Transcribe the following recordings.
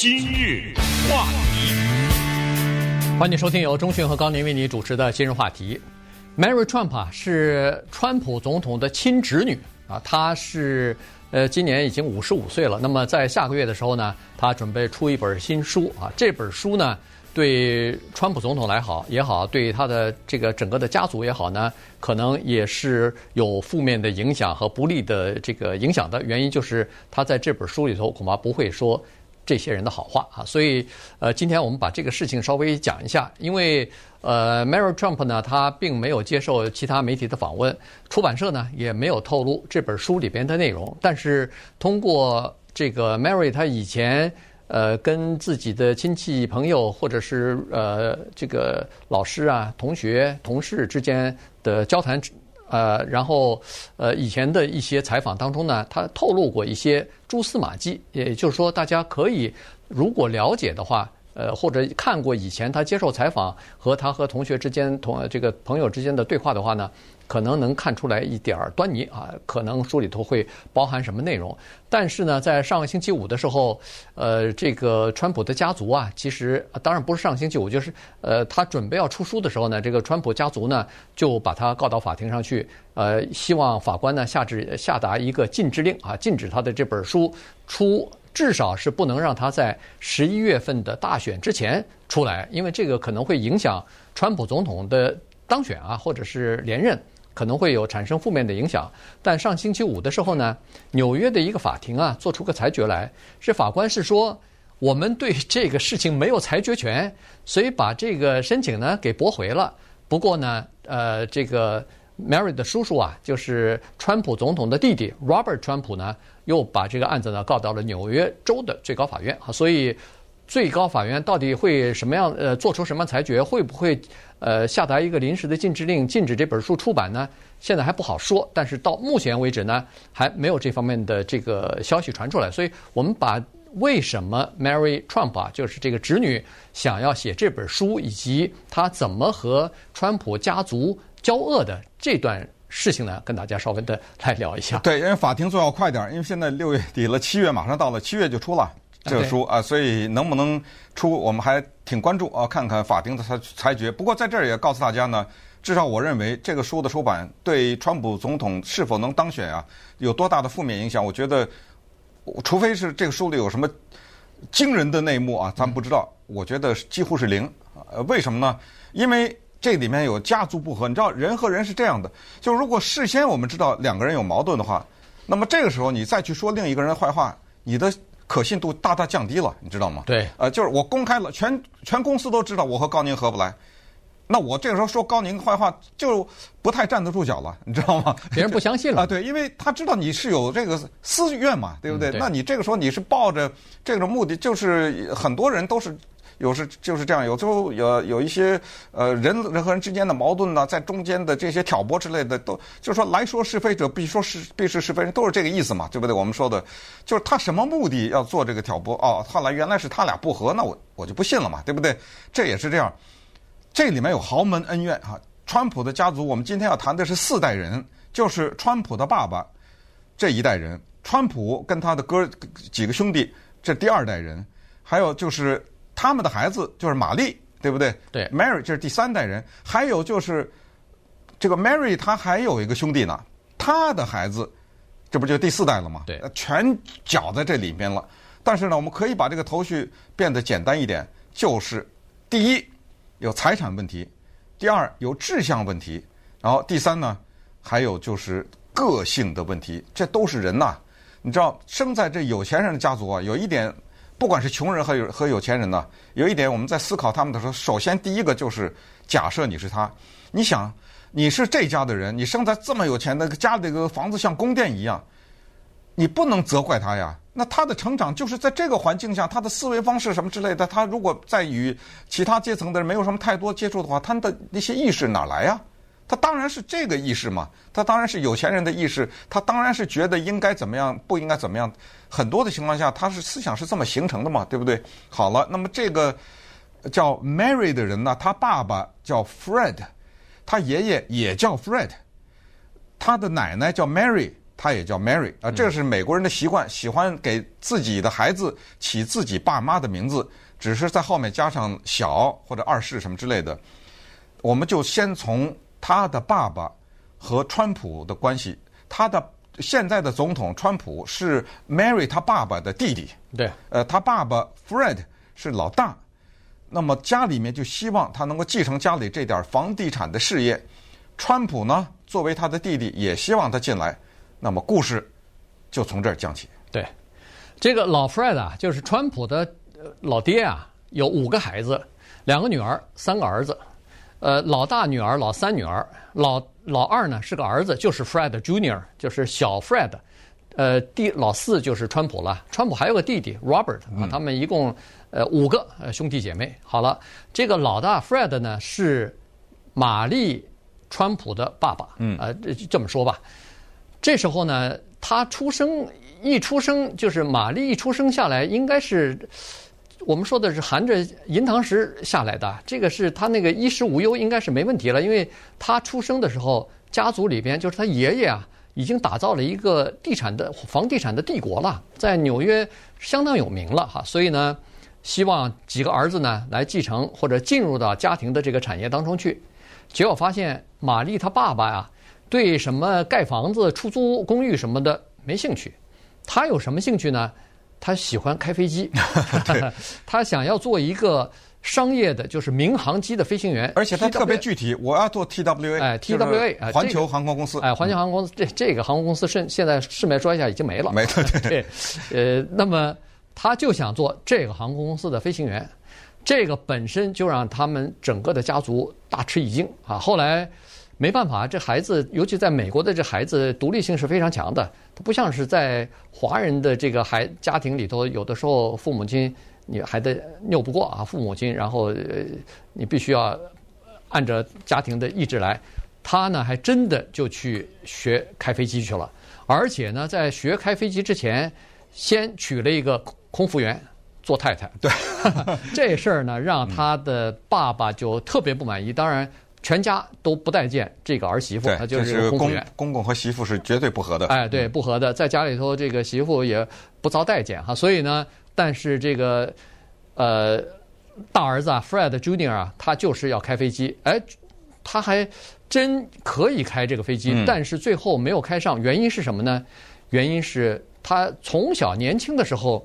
今日话题，欢迎收听由中讯和高宁为你主持的今日话题。Mary Trump 啊，是川普总统的亲侄女啊，她是呃今年已经五十五岁了。那么在下个月的时候呢，她准备出一本新书啊，这本书呢。对川普总统来好也好，对他的这个整个的家族也好呢，可能也是有负面的影响和不利的这个影响的原因，就是他在这本书里头恐怕不会说这些人的好话啊。所以，呃，今天我们把这个事情稍微讲一下，因为呃，Mary Trump 呢，他并没有接受其他媒体的访问，出版社呢也没有透露这本书里边的内容，但是通过这个 Mary 他以前。呃，跟自己的亲戚朋友，或者是呃这个老师啊、同学、同事之间的交谈，呃，然后呃以前的一些采访当中呢，他透露过一些蛛丝马迹，也就是说，大家可以如果了解的话。呃，或者看过以前他接受采访和他和同学之间同这个朋友之间的对话的话呢，可能能看出来一点儿端倪啊。可能书里头会包含什么内容？但是呢，在上个星期五的时候，呃，这个川普的家族啊，其实当然不是上个星期五，就是呃，他准备要出书的时候呢，这个川普家族呢就把他告到法庭上去，呃，希望法官呢下旨下达一个禁制令啊，禁止他的这本书出。至少是不能让他在十一月份的大选之前出来，因为这个可能会影响川普总统的当选啊，或者是连任，可能会有产生负面的影响。但上星期五的时候呢，纽约的一个法庭啊，做出个裁决来，是法官是说，我们对这个事情没有裁决权，所以把这个申请呢给驳回了。不过呢，呃，这个。Mary 的叔叔啊，就是川普总统的弟弟 Robert 川普呢，又把这个案子呢告到了纽约州的最高法院啊。所以最高法院到底会什么样呃做出什么裁决，会不会呃下达一个临时的禁制令，禁止这本书出版呢？现在还不好说。但是到目前为止呢，还没有这方面的这个消息传出来。所以我们把为什么 Mary Trump 啊，就是这个侄女想要写这本书，以及她怎么和川普家族。交恶的这段事情呢，跟大家稍微的来聊一下。对，因为法庭做要快点，因为现在六月底了，七月马上到了，七月就出了这个书啊，所以能不能出，我们还挺关注啊，看看法庭的裁裁决。不过在这儿也告诉大家呢，至少我认为这个书的出版对川普总统是否能当选啊，有多大的负面影响？我觉得，除非是这个书里有什么惊人的内幕啊，咱不知道。我觉得几乎是零。呃，为什么呢？因为。这里面有家族不和，你知道人和人是这样的，就如果事先我们知道两个人有矛盾的话，那么这个时候你再去说另一个人的坏话，你的可信度大大降低了，你知道吗？对，呃，就是我公开了，全全公司都知道我和高宁合不来，那我这个时候说高宁坏话就不太站得住脚了，你知道吗？别人不相信了啊，对，因为他知道你是有这个私怨嘛，对不对？嗯，对。那你这个时候你是抱着这种目的，就是很多人都是。有时就是这样，有时候有有一些呃人人和人之间的矛盾呢，在中间的这些挑拨之类的，都就是说来说是非者必说是必是是非人，都是这个意思嘛，对不对？我们说的，就是他什么目的要做这个挑拨？哦，后来原来是他俩不和，那我我就不信了嘛，对不对？这也是这样，这里面有豪门恩怨哈。川普的家族，我们今天要谈的是四代人，就是川普的爸爸这一代人，川普跟他的哥几个兄弟这第二代人，还有就是。他们的孩子就是玛丽，对不对？对，Mary 这是第三代人，还有就是这个 Mary，她还有一个兄弟呢，他的孩子，这不就第四代了吗？对，全搅在这里面了。但是呢，我们可以把这个头绪变得简单一点，就是第一有财产问题，第二有志向问题，然后第三呢，还有就是个性的问题，这都是人呐。你知道，生在这有钱人的家族啊，有一点。不管是穷人和有和有钱人呢，有一点我们在思考他们的时候，首先第一个就是假设你是他，你想你是这家的人，你生在这么有钱的家里，的房子像宫殿一样，你不能责怪他呀。那他的成长就是在这个环境下，他的思维方式什么之类的，他如果在与其他阶层的人没有什么太多接触的话，他的那些意识哪来呀？他当然是这个意识嘛，他当然是有钱人的意识，他当然是觉得应该怎么样，不应该怎么样。很多的情况下，他是思想是这么形成的嘛，对不对？好了，那么这个叫 Mary 的人呢，他爸爸叫 Fred，他爷爷也叫 Fred，他的奶奶叫 Mary，他也叫 Mary 啊，这是美国人的习惯，喜欢给自己的孩子起自己爸妈的名字，只是在后面加上小或者二世什么之类的。我们就先从他的爸爸和川普的关系，他的现在的总统川普是 Mary 他爸爸的弟弟，对，呃，他爸爸 Fred 是老大，那么家里面就希望他能够继承家里这点房地产的事业。川普呢，作为他的弟弟，也希望他进来。那么故事就从这儿讲起。对，这个老 Fred 啊，就是川普的老爹啊，有五个孩子，两个女儿，三个儿子。呃，老大女儿，老三女儿，老老二呢是个儿子，就是 Fred Junior，就是小 Fred。呃，第老四就是川普了，川普还有个弟弟 Robert 啊，他们一共呃五个呃兄弟姐妹。好了，这个老大 Fred 呢是玛丽川普的爸爸，嗯，呃，这么说吧，这时候呢，他出生一出生就是玛丽一出生下来，应该是。我们说的是含着银糖石下来的，这个是他那个衣食无忧，应该是没问题了。因为他出生的时候，家族里边就是他爷爷啊，已经打造了一个地产的房地产的帝国了，在纽约相当有名了哈。所以呢，希望几个儿子呢来继承或者进入到家庭的这个产业当中去。结果发现玛丽她爸爸呀，对什么盖房子、出租公寓什么的没兴趣，他有什么兴趣呢？他喜欢开飞机，他想要做一个商业的，就是民航机的飞行员。而且他特别具体，我要做 TWA，哎，TWA，环球航空公司。哎，环球航空公司，这这个航空公司现现在市面说一下已经没了。没了，对 对。呃，那么他就想做这个航空公司的飞行员，这个本身就让他们整个的家族大吃一惊啊。后来。没办法，这孩子，尤其在美国的这孩子，独立性是非常强的。他不像是在华人的这个孩家庭里头，有的时候父母亲你还得拗不过啊，父母亲，然后呃，你必须要按照家庭的意志来。他呢，还真的就去学开飞机去了，而且呢，在学开飞机之前，先娶了一个空服员做太太。对，这事儿呢，让他的爸爸就特别不满意。当然。全家都不待见这个儿媳妇，他就是公公公和媳妇是绝对不和的。哎，对，不和的，在家里头这个媳妇也不遭待见哈。所以呢，但是这个呃大儿子啊，Fred Junior 啊，他就是要开飞机，哎，他还真可以开这个飞机，但是最后没有开上，原因是什么呢？原因是他从小年轻的时候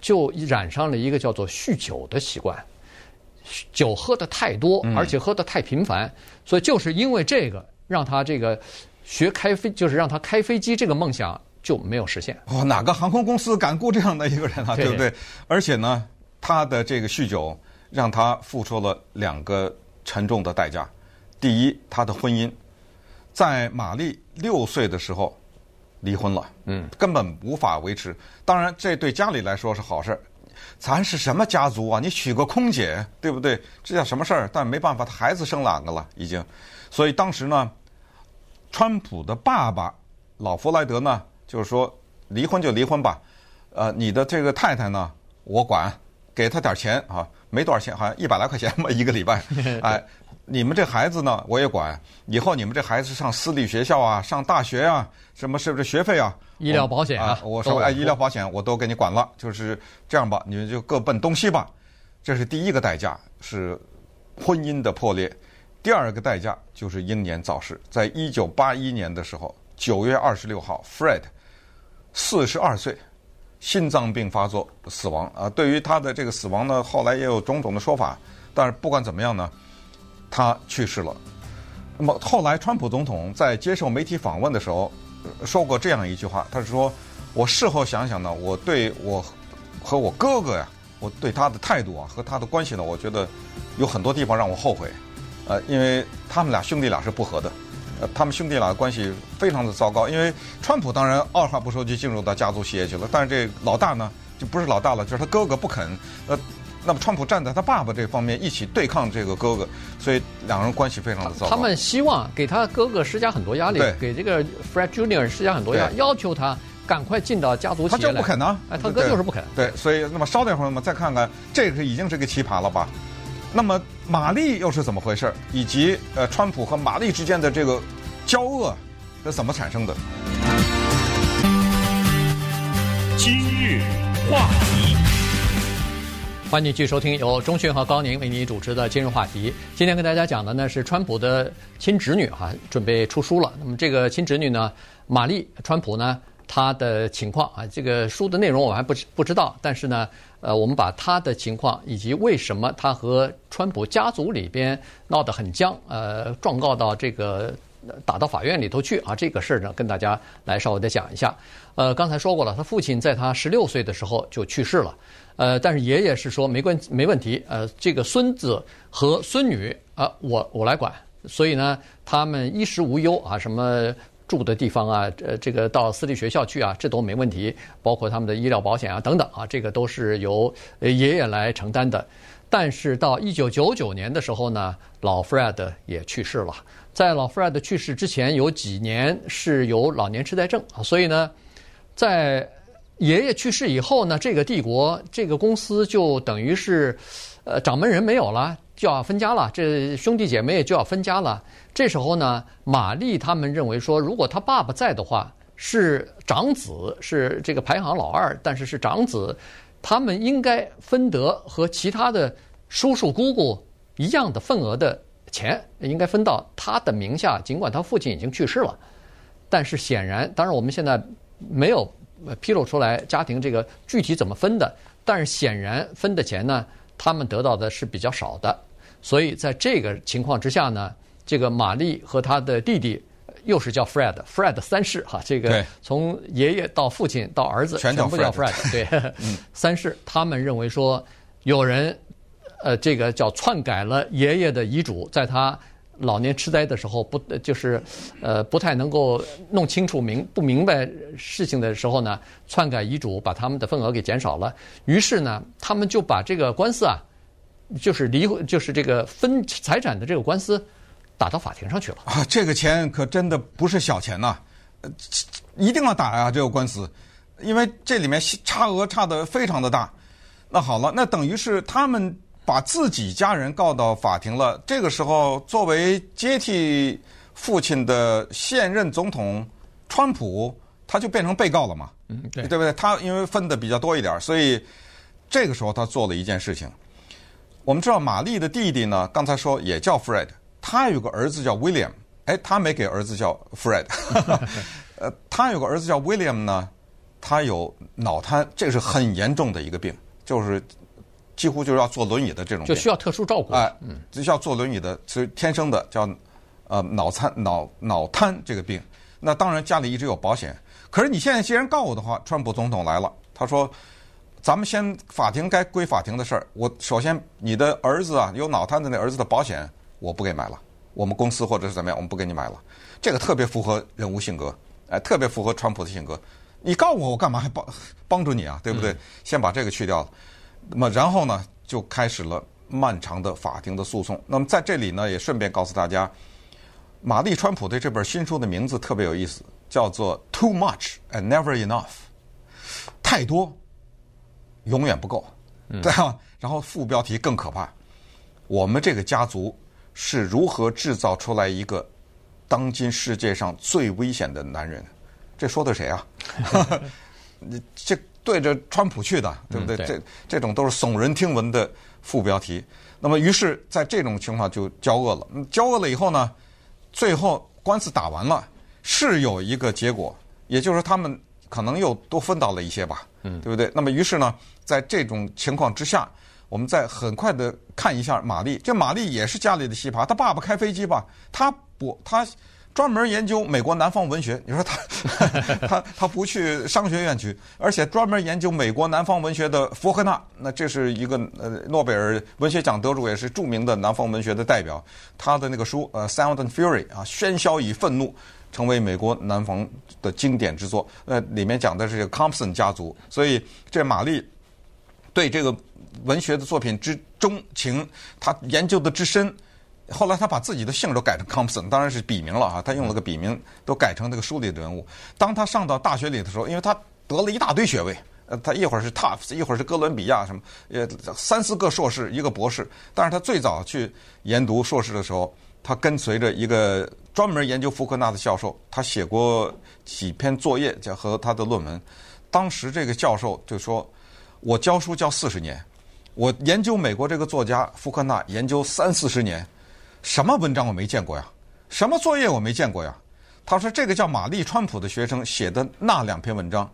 就染上了一个叫做酗酒的习惯。酒喝的太多，而且喝的太频繁，嗯、所以就是因为这个，让他这个学开飞，就是让他开飞机这个梦想就没有实现。哦，哪个航空公司敢雇这样的一个人啊？对不对？而且呢，他的这个酗酒让他付出了两个沉重的代价。第一，他的婚姻在玛丽六岁的时候离婚了，嗯，根本无法维持。当然，这对家里来说是好事。咱是什么家族啊？你娶个空姐，对不对？这叫什么事儿？但没办法，他孩子生两个了，已经。所以当时呢，川普的爸爸老弗莱德呢，就是说离婚就离婚吧。呃，你的这个太太呢，我管，给他点钱啊，没多少钱，好像一百来块钱吧，一个礼拜。哎，你们这孩子呢，我也管。以后你们这孩子上私立学校啊，上大学啊，什么是不是学费啊？医疗保险啊，我说哎，医疗保险我都给你管了，就是这样吧，你们就各奔东西吧。这是第一个代价，是婚姻的破裂。第二个代价就是英年早逝。在一九八一年的时候，九月二十六号，Fred 四十二岁，心脏病发作死亡。啊，对于他的这个死亡呢，后来也有种种的说法。但是不管怎么样呢，他去世了。那么后来，川普总统在接受媒体访问的时候。说过这样一句话，他是说：“我事后想想呢，我对我和我哥哥呀，我对他的态度啊，和他的关系呢，我觉得有很多地方让我后悔。呃，因为他们俩兄弟俩是不和的，呃，他们兄弟俩关系非常的糟糕。因为川普当然二话不说就进入到家族企业去了，但是这老大呢，就不是老大了，就是他哥哥不肯。呃。”那么，川普站在他爸爸这方面一起对抗这个哥哥，所以两人关系非常的糟糕。他们希望给他哥哥施加很多压力，给这个 Fred Junior 施加很多压力，要求他赶快进到家族企业。他就不肯呢？哎，他哥就是不肯。对，所以那么稍等一会儿，我们再看看这个已经是个奇葩了吧？那么玛丽又是怎么回事？以及呃，川普和玛丽之间的这个交恶是怎么产生的？今日话题，欢迎继续收听由钟迅和高宁为你主持的今日话题。今天跟大家讲的呢是川普的亲侄女哈、啊，准备出书了。那么这个亲侄女呢，玛丽川普呢，她的情况啊，这个书的内容我还不不知道，但是呢，呃，我们把她的情况以及为什么她和川普家族里边闹得很僵，呃，状告到这个。打到法院里头去啊！这个事儿呢，跟大家来稍微的讲一下。呃，刚才说过了，他父亲在他十六岁的时候就去世了。呃，但是爷爷是说没关没问题。呃，这个孙子和孙女啊、我我来管。所以呢，他们衣食无忧啊，什么住的地方啊，呃，这个到私立学校去啊，这都没问题。包括他们的医疗保险啊等等啊，这个都是由爷爷来承担的。但是到一九九九年的时候呢，老 Fred 也去世了。在老 Fred 去世之前，有几年是有老年痴呆症啊，所以呢，在爷爷去世以后呢，这个帝国这个公司就等于是，呃，掌门人没有了，就要分家了，这兄弟姐妹也就要分家了。这时候呢，玛丽他们认为说，如果他爸爸在的话，是长子，是这个排行老二，但是是长子，他们应该分得和其他的叔叔姑姑一样的份额的。钱应该分到他的名下，尽管他父亲已经去世了，但是显然，当然我们现在没有披露出来家庭这个具体怎么分的，但是显然分的钱呢，他们得到的是比较少的，所以在这个情况之下呢，这个玛丽和他的弟弟又是叫 Fred，Fred 三世哈，这个从爷爷到父亲到儿子全部叫 Fred，对 三世，他们认为说有人。呃，这个叫篡改了爷爷的遗嘱，在他老年痴呆的时候，不就是，呃，不太能够弄清楚明不明白事情的时候呢，篡改遗嘱，把他们的份额给减少了。于是呢，他们就把这个官司啊，就是离婚，就是这个分财产的这个官司，打到法庭上去了。啊，这个钱可真的不是小钱呐，呃，一定要打呀，这个官司，因为这里面差额差得非常的大。那好了，那等于是他们。把自己家人告到法庭了。这个时候，作为接替父亲的现任总统川普，他就变成被告了嘛？嗯，对，对不对？他因为分的比较多一点，所以这个时候他做了一件事情。我们知道玛丽的弟弟呢，刚才说也叫 Fred，他有个儿子叫 William。哎，他没给儿子叫 Fred。呃，他有个儿子叫 William 呢，他有脑瘫，这个是很严重的一个病，就是。几乎就是要坐轮椅的这种，就需要特殊照顾。哎，嗯，就需要坐轮椅的，所以天生的叫呃脑残脑脑瘫这个病。那当然家里一直有保险。可是你现在既然告我的话，川普总统来了，他说：“咱们先法庭该归法庭的事儿。我首先你的儿子啊，有脑瘫的那儿子的保险我不给买了，我们公司或者是怎么样，我们不给你买了。这个特别符合人物性格，哎，特别符合川普的性格。你告我，我干嘛还帮帮助你啊？对不对？嗯，先把这个去掉了。”那么然后呢，就开始了漫长的法庭的诉讼。那么在这里呢，也顺便告诉大家，玛丽川普对这本新书的名字特别有意思，叫做 “Too Much and Never Enough”，太多，永远不够，对吧？然后副标题更可怕，我们这个家族是如何制造出来一个当今世界上最危险的男人？这说的谁啊？你 这。对着川普去的，对不对？嗯、对这这种都是耸人听闻的副标题。那么，于是在这种情况就交恶了。交恶了以后呢，最后官司打完了，是有一个结果，也就是说他们可能又多分到了一些吧，嗯，对不对？那么，于是呢，在这种情况之下，我们再很快的看一下玛丽。这玛丽也是家里的奇葩，她爸爸开飞机吧，她不，她。专门研究美国南方文学，你说他 他他不去商学院去，而且专门研究美国南方文学的福克纳，那这是一个呃诺贝尔文学奖得主，也是著名的南方文学的代表。他的那个书呃《Sound and Fury》啊，喧嚣与愤怒，成为美国南方的经典之作。呃，里面讲的是这个 Compson 家族，所以这玛丽对这个文学的作品之钟情，他研究的之深。后来他把自己的姓都改成 Compson，当然是笔名了啊。他用了个笔名，都改成那个书里的人物。当他上到大学里的时候，因为他得了一大堆学位，呃，他一会儿是 Tufts，一会儿是哥伦比亚什么，呃，三四个硕士，一个博士。但是他最早去研读硕士的时候，他跟随着一个专门研究福克纳的教授，他写过几篇作业，叫和他的论文。当时这个教授就说：“我教书教四十年，我研究美国这个作家福克纳研究三四十年，什么文章我没见过呀？什么作业我没见过呀？”他说：“这个叫玛丽川普的学生写的那两篇文章，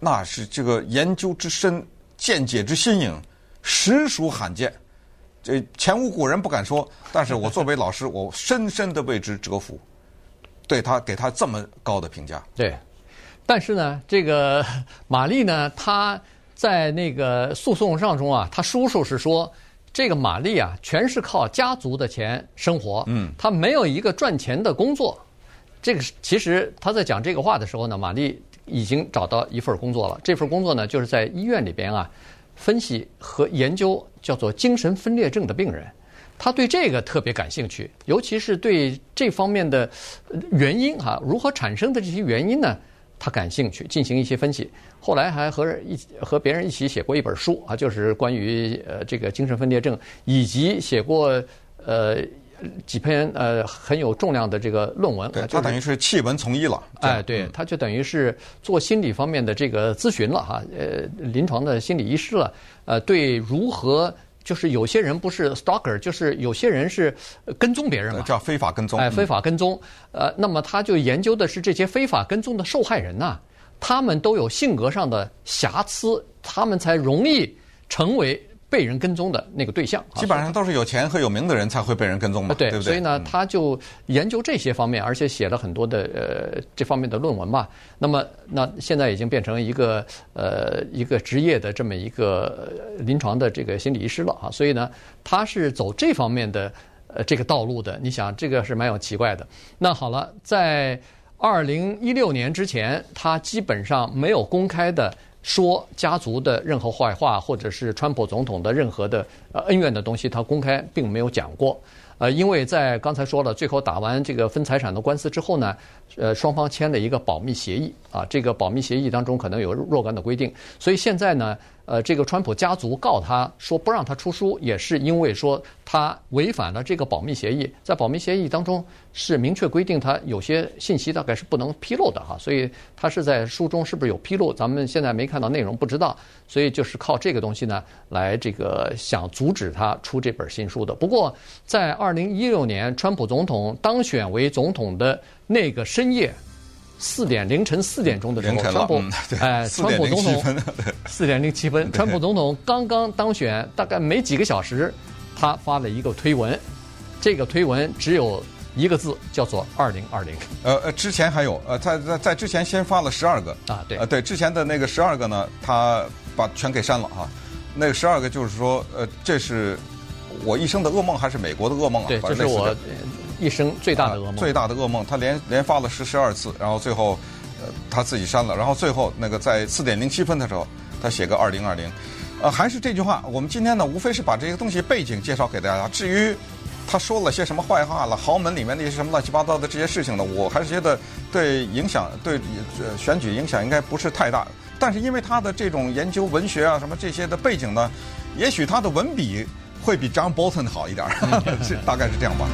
那是这个研究之深、见解之新颖，实属罕见。这前无古人不敢说。但是我作为老师，我深深的为之折服。对他给他这么高的评价。对，但是呢，这个玛丽呢，她在那个诉讼上中啊，她叔叔是说，这个玛丽啊，全是靠家族的钱生活。嗯，她没有一个赚钱的工作。”这个其实她在讲这个话的时候呢，玛丽已经找到一份工作了。这份工作呢，就是在医院里边啊，分析和研究叫做精神分裂症的病人。他对这个特别感兴趣，尤其是对这方面的原因哈，如何产生的这些原因呢，他感兴趣，进行一些分析。后来还和人一和别人一起写过一本书啊，就是关于呃这个精神分裂症，以及写过呃。几篇呃很有重量的这个论文，对，他等于是弃文从医了。哎，对，他就等于是做心理方面的这个咨询了哈，呃，临床的心理医师了。呃，对，如何就是有些人不是 stalker，就是有些人是跟踪别人嘛，叫非法跟踪。哎，非法跟踪。呃，那么他就研究的是这些非法跟踪的受害人呐，他们都有性格上的瑕疵，他们才容易成为。被人跟踪的那个对象，基本上都是有钱和有名的人才会被人跟踪嘛，对不对？所以呢，他就研究这些方面，而且写了很多的呃这方面的论文嘛。那么，那现在已经变成一个呃一个职业的这么一个临床的这个心理医师了啊。所以呢，他是走这方面的呃这个道路的。你想，这个是蛮有奇怪的。那好了，在二零一六年之前，他基本上没有公开的。说家族的任何坏话，或者是川普总统的任何的呃恩怨的东西，他公开并没有讲过。呃，因为在刚才说了，最后打完这个分财产的官司之后呢，呃，双方签了一个保密协议啊，这个保密协议当中可能有若干的规定，所以现在呢。呃，这个川普家族告他说不让他出书，也是因为说他违反了这个保密协议。在保密协议当中是明确规定，他有些信息大概是不能披露的哈。所以他是在书中是不是有披露，咱们现在没看到内容，不知道。所以就是靠这个东西呢，来这个想阻止他出这本新书的。不过在二零一六年川普总统当选为总统的那个深夜。四点凌晨四点钟的时候，川普哎，川普总统四点零七分，川普总统刚刚当选，大概没几个小时，他发了一个推文，这个推文只有一个字，叫做“二零二零”。呃呃，之前还有呃，在在在之前先发了十二个啊，对，呃对，之前的那个十二个呢，他把全给删了啊。那个十二个就是说，呃，这是我一生的噩梦，还是美国的噩梦啊？对，这是我。一生最大的噩梦，最大的噩梦，他连连发了十十二次，然后最后，呃，他自己删了，然后最后那个在四点零七分的时候，他写个二零二零，呃，还是这句话，我们今天呢，无非是把这个东西背景介绍给大家。至于他说了些什么坏话了，豪门里面那些什么乱七八糟的这些事情呢，我还是觉得对影响对选举影响应该不是太大。但是因为他的这种研究文学啊什么这些的背景呢，也许他的文笔会比 John Bolton 好一点，是大概是这样吧。